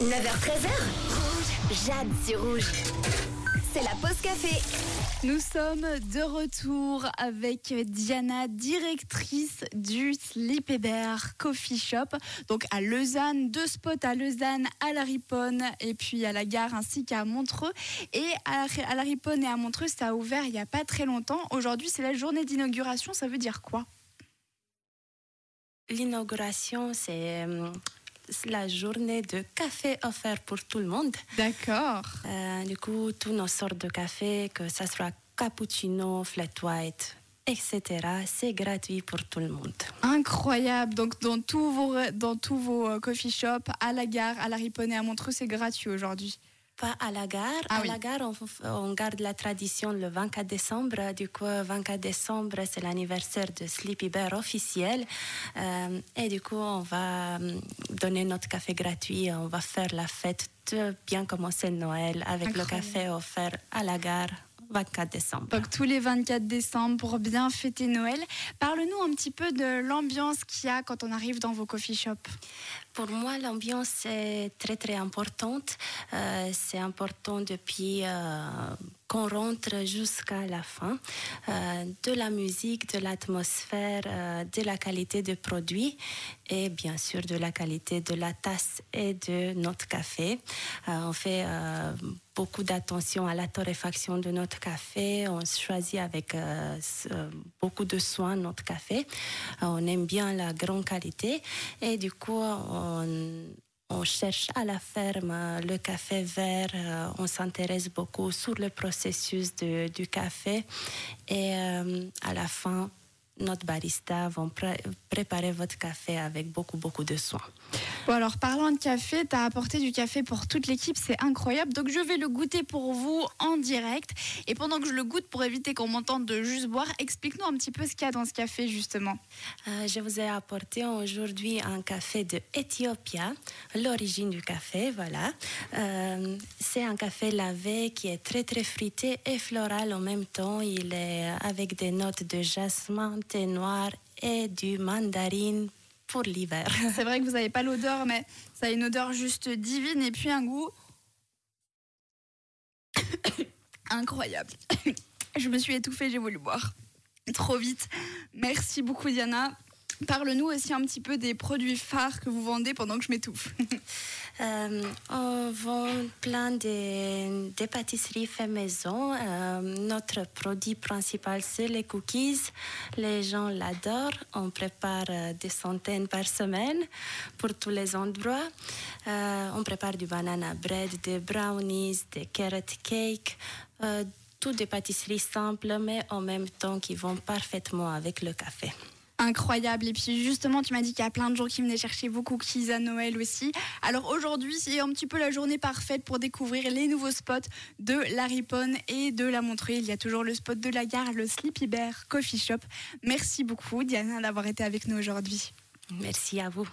9h13h. Rouge. Jade sur rouge. C'est la pause café. Nous sommes de retour avec Diana, directrice du Sleepy Bear Coffee Shop. Donc à Lausanne, deux spots à Lausanne, à la Riponne et puis à la gare ainsi qu'à Montreux. Et à, à la Riponne et à Montreux, ça a ouvert il n'y a pas très longtemps. Aujourd'hui, c'est la journée d'inauguration. Ça veut dire quoi? L'inauguration, c'est euh, la journée de café offert pour tout le monde. D'accord. Euh, du coup, toutes nos sortes de café, que ce soit cappuccino, flat white, etc., c'est gratuit pour tout le monde. Incroyable. Donc dans tous vos, dans tous vos euh, coffee shops, à la gare, à la Riponne et à Montreux, c'est gratuit aujourd'hui. Pas à la gare. Ah à oui. la gare, on, on garde la tradition le 24 décembre. Du coup, 24 décembre, c'est l'anniversaire de Sleepy Bear officiel. Euh, et du coup, on va euh, donner notre café gratuit. On va faire la fête de bien commencer Noël avec le café offert à la gare 24 décembre. Donc tous les 24 décembre pour bien fêter Noël. Parle-nous un petit peu de l'ambiance qu'il y a quand on arrive dans vos coffee shops. Pour moi, l'ambiance est très très importante. Euh, c'est important depuis euh, qu'on rentre jusqu'à la fin. Euh, de la musique, de l'atmosphère, de la qualité de produit et bien sûr de la qualité de la tasse et de notre café. On fait beaucoup d'attention à la torréfaction de notre café. On choisit avec euh, beaucoup de soin notre café. Euh, on aime bien la grande qualité et du coup on, cherche à la ferme euh, le café vert. on s'intéresse beaucoup sur le processus du café et à la fin notre barista vont pré- préparer votre café avec beaucoup beaucoup de soin. Bon alors parlant de café, tu as apporté du café pour toute l'équipe, c'est incroyable. Donc je vais le goûter pour vous en direct. Et pendant que je le goûte, pour éviter qu'on m'entende de juste boire, explique-nous un petit peu ce qu'il y a dans ce café justement. Euh, je vous ai apporté aujourd'hui un café de l'origine du café, voilà. Euh, c'est un café lavé qui est très très fruité et floral en même temps. Il est avec des notes de jasmin, noir et du mandarine pour l'hiver. C'est vrai que vous n'avez pas l'odeur, mais ça a une odeur juste divine et puis un goût incroyable. Je me suis étouffée, j'ai voulu boire trop vite. Merci beaucoup Diana. Parle-nous aussi un petit peu des produits phares que vous vendez pendant que je m'étouffe. Euh, on vend plein de, pâtisseries fait maison. Euh, notre produit principal, c'est les cookies. Les gens l'adorent. On prépare euh, des centaines par semaine pour tous les endroits. On prépare du banana bread, des brownies, des carrot cake. Toutes des pâtisseries simples, mais en même temps qui vont parfaitement avec le café. Incroyable. Et puis justement, tu m'as dit qu'il y a plein de gens qui venaient chercher vos cookies à Noël aussi. Alors aujourd'hui, c'est un petit peu la journée parfaite pour découvrir les nouveaux spots de la Riponne et de la Montreuil. Il y a toujours le spot de la gare, le Sleepy Bear Coffee Shop. Merci beaucoup Diana d'avoir été avec nous aujourd'hui. Merci à vous.